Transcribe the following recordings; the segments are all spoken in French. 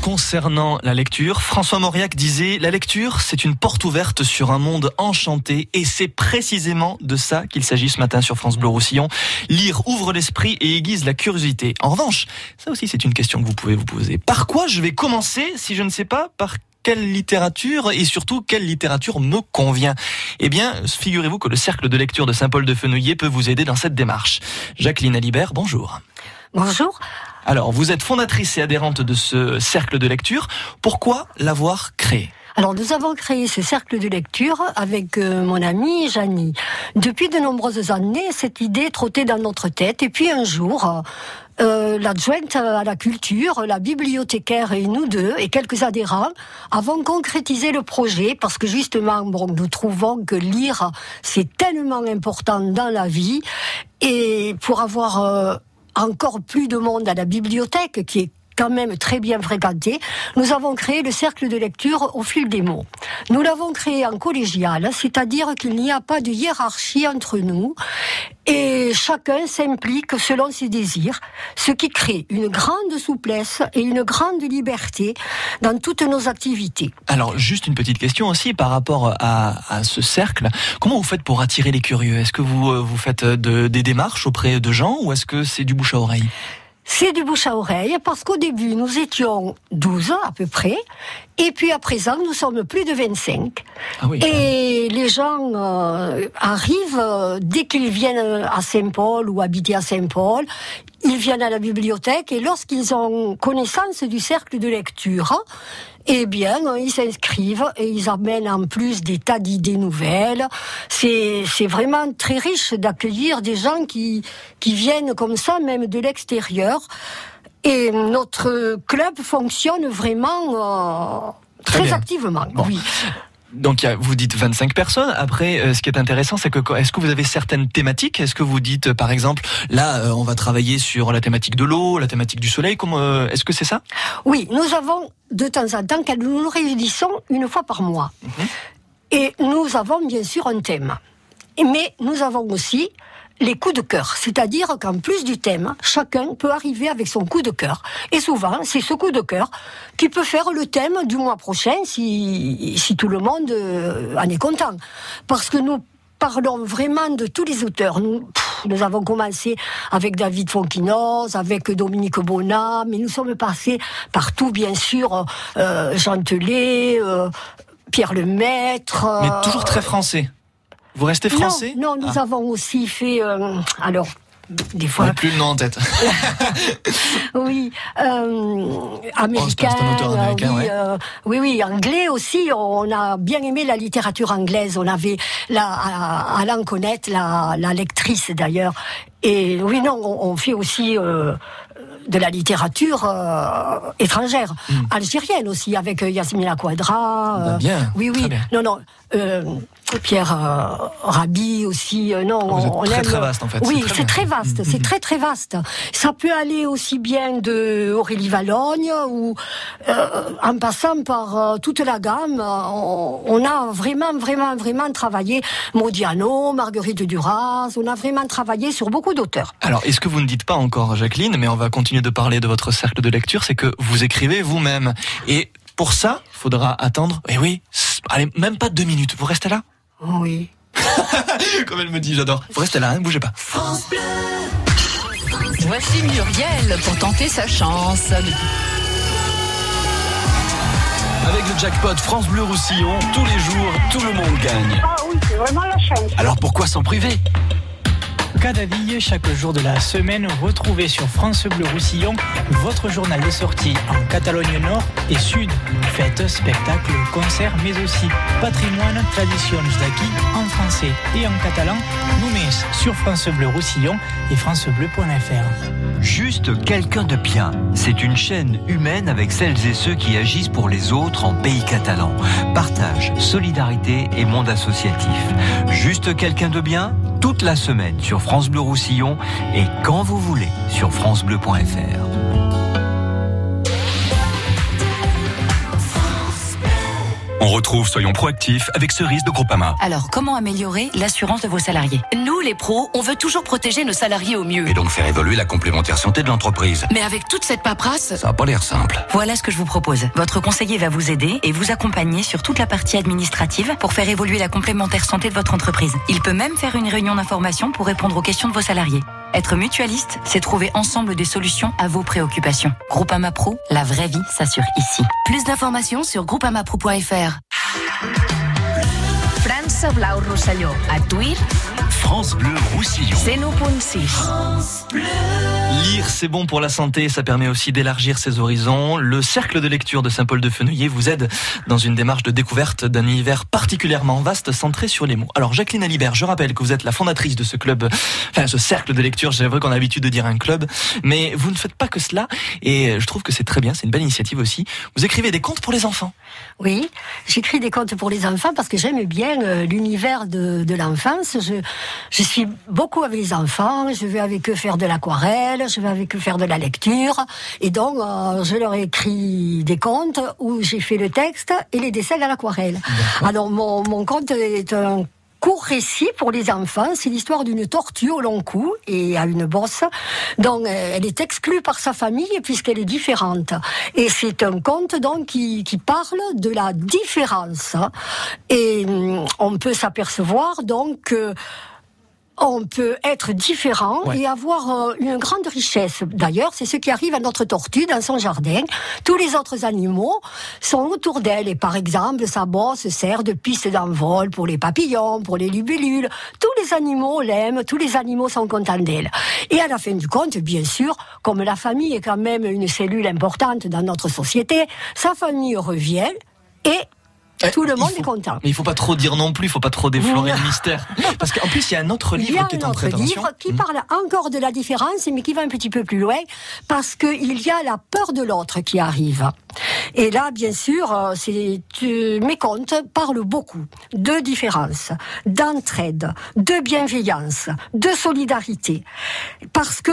Concernant la lecture, François Mauriac disait La lecture, c'est une porte ouverte sur un monde enchanté et c'est précisément de ça qu'il s'agit ce matin sur France Bleu Roussillon. Lire ouvre l'esprit et aiguise la curiosité. En revanche, ça aussi c'est une question que vous pouvez vous poser. Par quoi je vais commencer si je ne sais pas par quelle littérature et surtout quelle littérature me convient? Eh bien, figurez-vous que le cercle de lecture de Saint-Paul de Fenouillet peut vous aider dans cette démarche. Jacqueline Alibert, bonjour. Bonjour. Alors, vous êtes fondatrice et adhérente de ce cercle de lecture. Pourquoi l'avoir créé? Alors nous avons créé ce cercle de lecture avec euh, mon amie Janie. Depuis de nombreuses années, cette idée trottait dans notre tête et puis un jour, euh, l'adjointe à la culture, la bibliothécaire et nous deux et quelques adhérents avons concrétisé le projet parce que justement nous trouvons que lire c'est tellement important dans la vie et pour avoir euh, encore plus de monde à la bibliothèque, qui est quand même très bien fréquenté, nous avons créé le cercle de lecture au fil des mots. Nous l'avons créé en collégial, c'est-à-dire qu'il n'y a pas de hiérarchie entre nous et chacun s'implique selon ses désirs, ce qui crée une grande souplesse et une grande liberté dans toutes nos activités. Alors, juste une petite question aussi par rapport à, ce cercle. Comment vous faites pour attirer les curieux? Est-ce que vous, euh, vous faites des démarches auprès de gens ou est-ce que c'est du bouche à oreille? C'est du bouche à oreille parce qu'au début, nous étions 12 à peu près, et puis à présent, nous sommes plus de 25. Ah et les gens euh, arrivent euh, dès qu'ils viennent à Saint-Paul ou habiter à Saint-Paul, ils viennent à la bibliothèque et lorsqu'ils ont connaissance du cercle de lecture, eh bien, ils s'inscrivent et ils amènent en plus des tas d'idées nouvelles. C'est, c'est vraiment très riche d'accueillir des gens qui, qui viennent comme ça, même de l'extérieur. Et notre club fonctionne vraiment euh, très, activement. Oui. Donc vous dites 25 personnes. Après, euh, ce qui est intéressant, c'est que est-ce que vous avez certaines thématiques? Est-ce que vous dites, par exemple, là, euh, on va travailler sur la thématique de l'eau, la thématique du soleil? Euh, Est-ce que c'est ça? Oui, nous avons de temps en temps, nous nous réunissons une fois par mois. Mhm. Et nous avons bien sûr un thème. Mais nous avons aussi les coups de cœur. C'est-à-dire qu'en plus du thème, chacun peut arriver avec son coup de cœur. Et souvent, c'est ce coup de cœur qui peut faire le thème du mois prochain si, si tout le monde euh, en est content. Parce que nous parlons vraiment de tous les auteurs. Nous, nous avons commencé avec David Fonquinoz, avec Dominique Bonnat, mais nous sommes passés partout, bien sûr, euh, Jean Telet, euh, Pierre Lemaître. Mais toujours très français. Vous restez français? Non, nous ah. avons aussi fait. Euh, alors, des fois. plus le nom en tête. oui, euh, américain. Oh, américain oui, euh, oui, oui, anglais aussi. On a bien aimé la littérature anglaise. On avait la Alain Connette, la, la lectrice d'ailleurs. Et oui, non, on, fait aussi. Euh, de la littérature euh, étrangère, hmm. algérienne aussi, avec Yasmina Quadra. Bah, bien. Oui, oui. Non, non. Pierre euh, Rabhi aussi. Euh, non, on très, très vaste en fait. Oui, c'est très, vaste. C'est très très vaste. Ça peut aller aussi bien de Aurélie Valogne ou euh, en passant par toute la gamme. On, a vraiment vraiment vraiment travaillé Modiano, Marguerite Duras. On a vraiment travaillé sur beaucoup d'auteurs. Alors, est-ce que vous ne dites pas encore, Jacqueline, mais on va continuer de parler de votre cercle de lecture, c'est que vous écrivez vous-même et pour ça, il faudra attendre, eh oui, allez, même pas deux minutes. Vous restez là oui. Comme elle me dit, j'adore. Vous restez là, ne hein, bougez pas. Voici Muriel pour tenter sa chance. Avec le jackpot France Bleu Roussillon, tous les jours, tout le monde gagne. Ah oui, c'est vraiment la chance. Alors pourquoi s'en priver? Cadaville, chaque jour de la semaine, retrouvez sur France Bleu Roussillon votre journal de sortie en Catalogne Nord et Sud. Fêtes, spectacles, concerts, mais aussi patrimoine, traditions d'acquis en français et en catalan. Nous sur France Bleu Roussillon et francebleu.fr. Juste quelqu'un de bien. C'est une chaîne humaine avec celles et ceux qui agissent pour les autres en pays catalan. Partage, solidarité et monde associatif. Juste quelqu'un de bien? Toute la semaine sur France Bleu Roussillon et quand vous voulez sur francebleu.fr. retrouve Soyons proactifs avec Cerise de Groupama. Alors, comment améliorer l'assurance de vos salariés? Nous, les pros, on veut toujours protéger nos salariés au mieux. Et donc faire évoluer la complémentaire santé de l'entreprise. Mais avec toute cette paperasse, Ça n'a pas l'air simple. Voilà ce que je vous propose. Votre conseiller va vous aider et vous accompagner sur toute la partie administrative pour faire évoluer la complémentaire santé de votre entreprise. Il peut même faire une réunion d'information pour répondre aux questions de vos salariés. Être mutualiste, c'est trouver ensemble des solutions à vos préoccupations. Groupama Pro, la vraie vie s'assure ici. plus d'informations sur groupamapro.fr. França Blau Rosselló. A Tuir, France Bleu Roussillon. 101.6. Lire, c'est bon pour la santé, ça permet aussi d'élargir ses horizons. Le cercle de lecture de Saint-Paul de Fenouillet vous aide dans une démarche de découverte d'un univers particulièrement vaste centré sur les mots. Alors Jacqueline Alibert, je rappelle que vous êtes la fondatrice de ce club, enfin ce cercle de lecture, c'est vrai qu'on a l'habitude de dire un club, mais vous ne faites pas que cela et je trouve que c'est très bien, c'est une belle initiative aussi. Vous écrivez des contes pour les enfants. Oui, j'écris des contes pour les enfants parce que j'aime bien euh, l'univers de, de l'enfance. Je, je suis beaucoup avec les enfants, je vais avec eux faire de l'aquarelle, je vais avec eux faire de la lecture. Et donc, euh, je leur ai écrit des contes où j'ai fait le texte et les dessins à l'aquarelle. Alors, mon, mon conte est un court récit pour les enfants. C'est l'histoire d'une tortue au long cou et à une bosse. Donc, euh, elle est exclue par sa famille puisqu'elle est différente. Et c'est un conte donc qui, qui parle de la différence. Et hum, on peut s'apercevoir donc que on peut être différent Ouais. et avoir euh, une grande richesse. D'ailleurs, c'est ce qui arrive à notre tortue dans son jardin. Tous les autres animaux sont autour d'elle. Et par exemple, sa bosse sert de piste d'envol pour les papillons, pour les libellules. Tous les animaux l'aiment, tous les animaux sont contents d'elle. Et à la fin du compte, bien sûr, comme la famille est quand même une cellule importante dans notre société, sa famille revient et Eh, tout le monde faut- est content. Mais il faut pas trop dire non plus, il faut pas trop déflorer le mystère. Parce qu'en plus, il y a un autre Il y livre a qui est un en autre préparation. livre qui Hmm. parle encore de la différence, mais qui va un petit peu plus loin, parce qu'il y a la peur de l'autre qui arrive. Et là, bien sûr, c'est, euh, mes contes parlent beaucoup de différence, d'entraide, de bienveillance, de solidarité. Parce que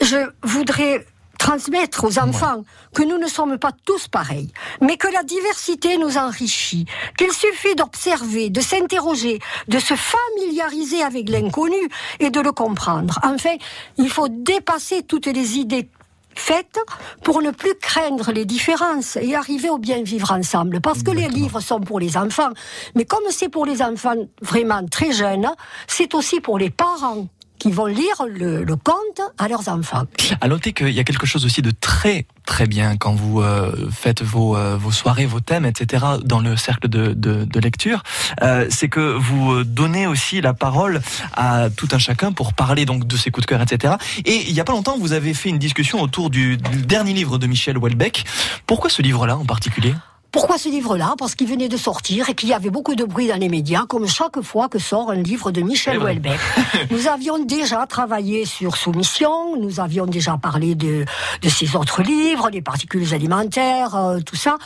je voudrais transmettre aux enfants que nous ne sommes pas tous pareils, mais que la diversité nous enrichit, qu'il suffit d'observer, de s'interroger, de se familiariser avec l'inconnu et de le comprendre. Enfin, il faut dépasser toutes les idées faites pour ne plus craindre les différences et arriver au bien vivre ensemble. Parce que les livres sont pour les enfants, mais comme c'est pour les enfants vraiment très jeunes, c'est aussi pour les parents qui vont lire le, le conte à leurs enfants. À noter qu'il y a quelque chose aussi de très très bien quand vous euh, faites vos, euh, vos soirées, vos thèmes, etc. dans le cercle de, de, de lecture, euh, c'est que vous euh, donnez aussi la parole à tout un chacun pour parler donc de ses coups de cœur, etc. Et il y a pas longtemps, vous avez fait une discussion autour du, du dernier livre de Michel Houellebecq. Pourquoi ce livre-là en particulier? Pourquoi ce livre-là? Parce qu'il venait de sortir et qu'il y avait beaucoup de bruit dans les médias, comme chaque fois que sort un livre de Michel vrai. Houellebecq. nous avions déjà travaillé sur Soumission, nous avions déjà parlé de, de ses autres livres, les particules alimentaires, euh, tout ça.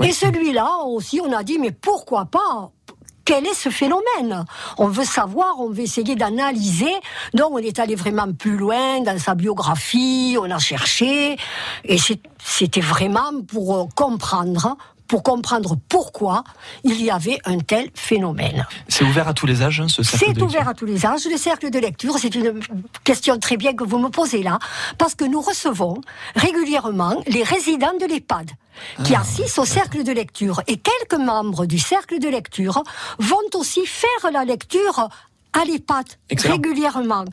Et celui-là aussi, on a dit, mais pourquoi pas? Quel est ce phénomène? On veut savoir, on veut essayer d'analyser. Donc on est allé vraiment plus loin dans sa biographie, on a cherché, et c'était vraiment pour euh, comprendre, pour comprendre pourquoi il y avait un tel phénomène. C'est ouvert à tous les âges, hein, ce cercle C'est de lecture ouvert à tous les âges. Le cercle de lecture, c'est une question très bien que vous me posez là, parce que nous recevons régulièrement les résidents de l'EHPAD qui Ah. assistent au cercle de lecture. Et quelques membres du cercle de lecture vont aussi faire la lecture à l'EHPAD régulièrement.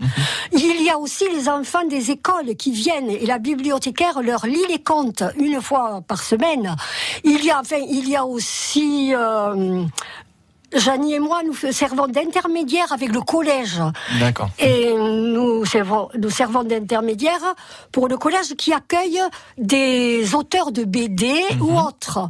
Il y a aussi les enfants des écoles qui viennent et la bibliothécaire leur lit les contes une fois par semaine. Il y a, enfin, il y a aussi euh, Janie et moi, nous servons d'intermédiaire avec le collège. D'accord. Et nous servons, nous servons d'intermédiaire pour le collège qui accueille des auteurs de BD ou autres.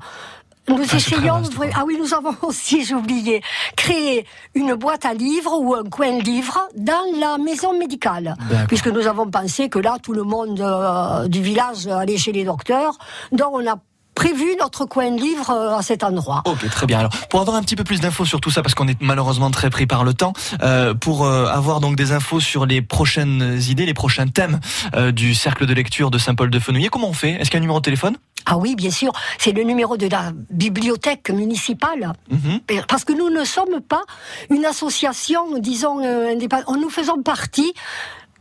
Nous Ah, essayons, ah oui, nous avons aussi, j'ai oublié, créé une boîte à livres ou un coin livre dans la maison médicale. Puisque nous avons pensé que là, tout le monde euh, du village allait chez les docteurs. Donc, on a prévu notre coin livre euh, à cet endroit. Ok, très bien. Alors, pour avoir un petit peu plus d'infos sur tout ça, parce qu'on est malheureusement très pris par le temps, euh, pour euh, avoir donc des infos sur les prochaines idées, les prochains thèmes euh, du cercle de lecture de Saint-Paul de Fenouillet, comment on fait? Est-ce qu'il y a un numéro de téléphone? Ah oui, bien sûr, c'est le numéro de la bibliothèque municipale. Mhm. Parce que nous ne sommes pas une association, disons, euh, indépendante. Nous faisons partie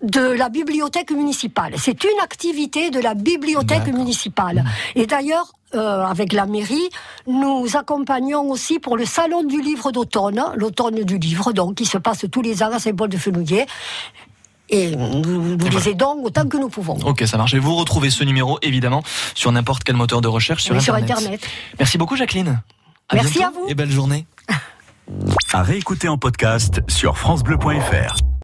de la bibliothèque municipale. C'est une activité de la bibliothèque municipale. Et d'ailleurs, euh, avec la mairie, nous accompagnons aussi pour le salon du livre d'automne, l'automne du livre, donc qui se passe tous les ans à Saint-Paul-de-Fenouillet. Et nous, nous les aidons autant que nous pouvons. Ok, ça marche. Et vous retrouvez ce numéro, évidemment, sur n'importe quel moteur de recherche sur, Oui, sur Internet. Merci beaucoup, Jacqueline. Merci bientôt à vous. Et belle journée. À réécouter en podcast sur FranceBleu.fr.